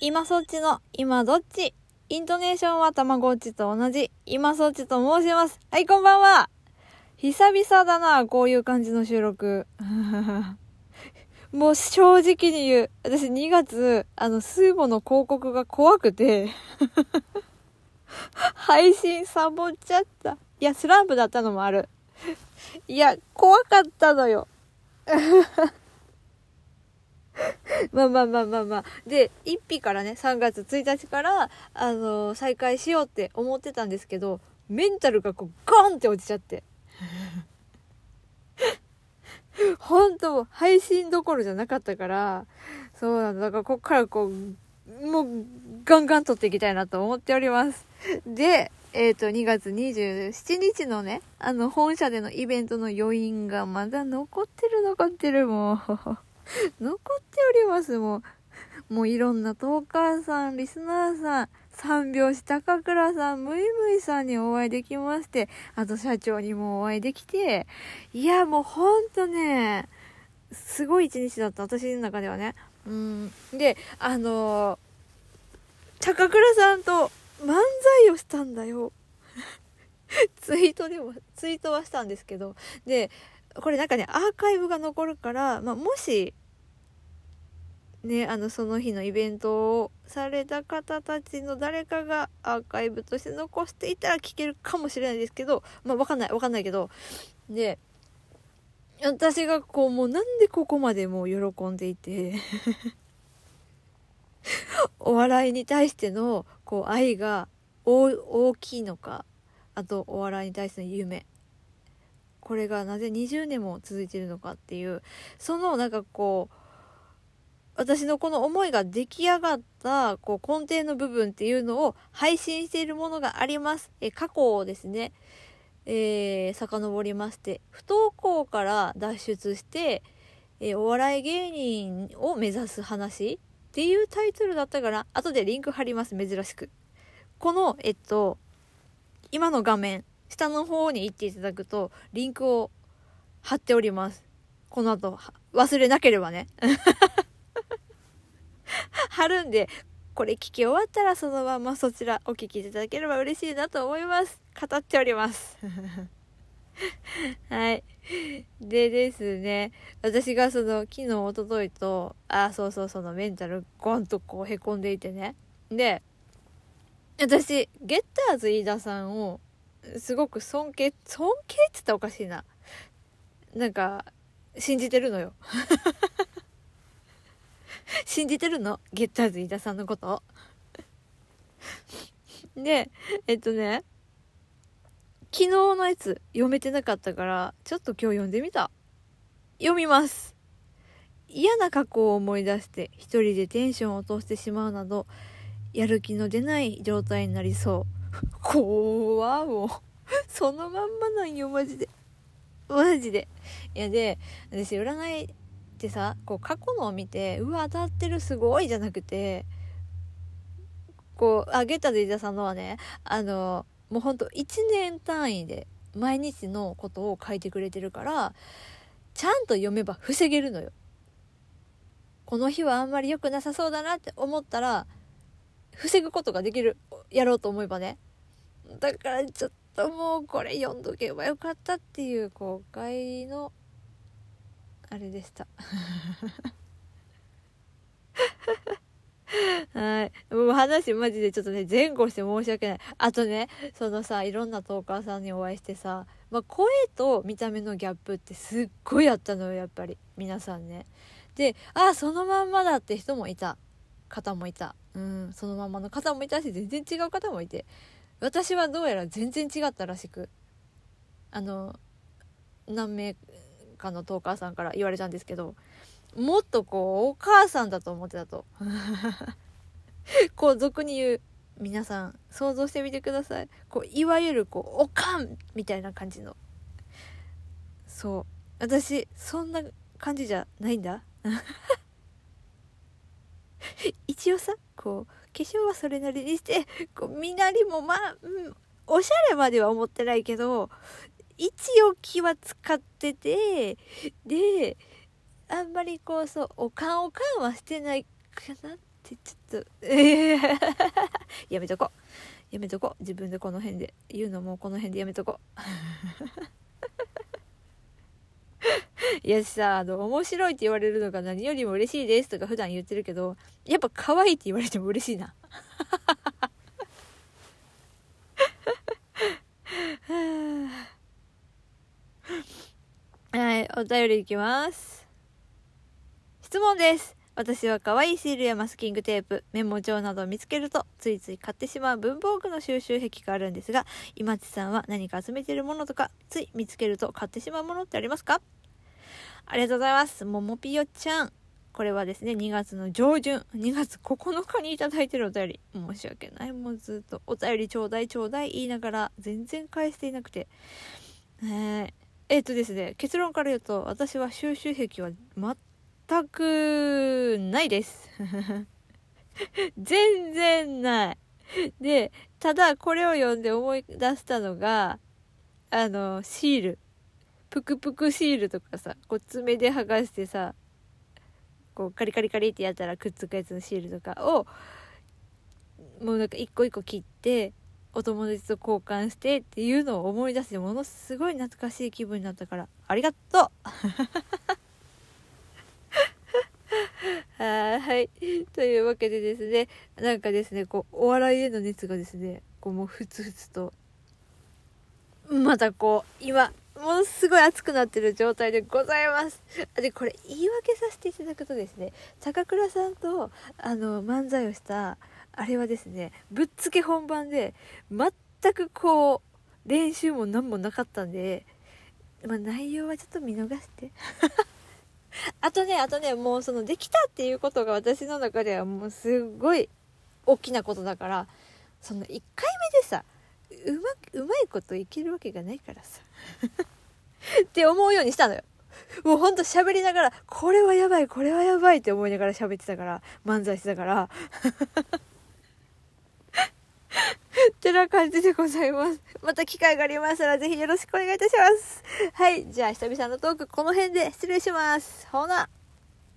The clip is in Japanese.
今そっちの、今どっち？イントネーションはたまごっちと同じ、今そっちと申します。はい、こんばんは久々だな、こういう感じの収録。もう正直に言う。私2月、あの、スーモの広告が怖くて 配信サボっちゃった。いや、スランプだったのもある。いや、怖かったのよ。まあまあまあまあまあ。で、1日からね、3月1日から、あのー、再開しようって思ってたんですけど、メンタルがこう、ゴンって落ちちゃって。本当配信どころじゃなかったから、そうなんだ。だからこっからこう、もう、ガンガン撮っていきたいなと思っております。で、えっ、ー、と、2月27日のね、あの、本社でのイベントの余韻がまだ残ってる残ってる、もう。残っております、もう。もういろんなトーカーさん、リスナーさん、三拍子高倉さん、むいむいさんにお会いできまして、あと社長にもお会いできて、いや、もうほんとね、すごい一日だった、私の中ではね。うん。で、あのー、高倉さんと漫才をしたんだよ。ツイートでも、ツイートはしたんですけど、で、これなんかね、アーカイブが残るから、まあ、もし、ね、あの、その日のイベントをされた方たちの誰かがアーカイブとして残していたら聞けるかもしれないですけど、まあ、わかんない、わかんないけど、で、私がこう、もうなんでここまでもう喜んでいて お笑いに対しての、こう、愛が大きいのか、あと、お笑いに対しての夢。これがなぜ20年も続いてるのかっていうそのなんかこう私のこの思いが出来上がったこう根底の部分っていうのを配信しているものがあります。え過去をですね、えー、遡りまして、不登校から脱出して、えー、お笑い芸人を目指す話っていうタイトルだったから、後でリンク貼ります、珍しく。この、えっと、今の画面、下の方に行っていただくと、リンクを貼っております。この後、忘れなければね。貼るんで、これ聞き終わったらそのままそちらお聞きいただければ嬉しいなと思います。語っております。はい。でですね、私がその昨日、おとといと、あ、そうそう、そのメンタルゴンとこう凹んでいてね。で、私、ゲッターズ飯田さんをすごく尊敬、尊敬って言ったらおかしいな。なんか、信じてるのよ。信じてるの？ゲッターズ飯田さんのこと？で、えっとね、昨日のやつ読めてなかったから、ちょっと今日読んでみた。読みます。嫌な過去を思い出して一人でテンションを落としてしまうなど、やる気の出ない状態になりそう。怖もう。そのまんまなんよ、マジで。マジで。いや、で、私、占いってさ、こう、過去のを見て、うわ、当たってる、すごい、じゃなくて、こう、あ、ゲッタで伊田さんのはね、あの、もうほんと1年単位で毎日のことを書いてくれてるから、ちゃんと読めば防げるのよ。この日はあんまり良くなさそうだなって思ったら、防ぐことができる。やろうと思えばね。だからちょっともうこれ読んどけばよかったっていう後悔の、あれでした。はい。もう話マジでちょっとね、前後して申し訳ない。あとね、そのさ、いろんなトーカーさんにお会いしてさ、まあ、声と見た目のギャップってすっごいあったのよ、やっぱり。皆さんね。で、あ、そのまんまだって人もいた。方もいた。うん、そのまんまの方もいたし、全然違う方もいて。私はどうやら全然違ったらしく。あの、何名かのトーカーさんから言われたんですけど、もっとこう、お母さんだと思ってたと。こう、俗に言う、皆さん、想像してみてください。こう、いわゆる、こう、おかんみたいな感じの。そう。私、そんな感じじゃないんだ。一応さ、こう、化粧はそれなりにして、こう、身なりもまあ、うん、おしゃれまでは思ってないけど、一応気は使ってて、で、あんまりこうそうおかんおかんはしてないかなってちょっと、やめとこやめとこ自分でこの辺で言うのもこの辺でやめとこいやさあの面白いって言われるのが何よりも嬉しいですとか普段言ってるけどやっぱ可愛いって言われても嬉しいな。はいお便りいきます。質問です。私は可愛いシールやマスキングテープ、メモ帳などを見つけると、ついつい買ってしまう文房具の収集癖があるんですが、今地さんは何か集めているものとか、つい見つけると買ってしまうものってありますか？ありがとうございます。ももぴよちゃん。これはですね、2月の上旬、2月9日にいただいてるお便り。申し訳ない。もうずっとお便りちょうだいちょうだい言いながら、全然返していなくて。ええー、っとですね、結論から言うと、私は収集癖は全くないです 全然ない。で、ただこれを読んで思い出したのが、あの、シール。ぷくぷくシールとかさ、こう爪で剥がしてさ、こうカリカリカリってやったらくっつくやつのシールとかを、もうなんか一個一個切って、お友達と交換してっていうのを思い出してものすごい懐かしい気分になったからありがとう はい。というわけでですね、なんかですね、こう、お笑いへの熱がですね、こう、もうふつふつと、またこう、今、ものすごい熱くなってる状態でございます。で、これ言い訳させていただくとですね、高倉さんと、あの、漫才をした、あれはですね、ぶっつけ本番で、全くこう、練習も何もなかったんで、まあ、内容はちょっと見逃して。あとね、あとね、もうそのできたっていうことが私の中ではもうすっごい大きなことだから、その1回目でさ、うま、うまいこといけるわけがないからさ。って思うようにしたのよ。もうほんと喋りながら、これはやばい、これはやばいって思いながら喋ってたから、漫才してたから。ってな感じでございます。また機会がありましたらぜひよろしくお願いいたします。はい。じゃあ久々のトークこの辺で失礼します。ほな。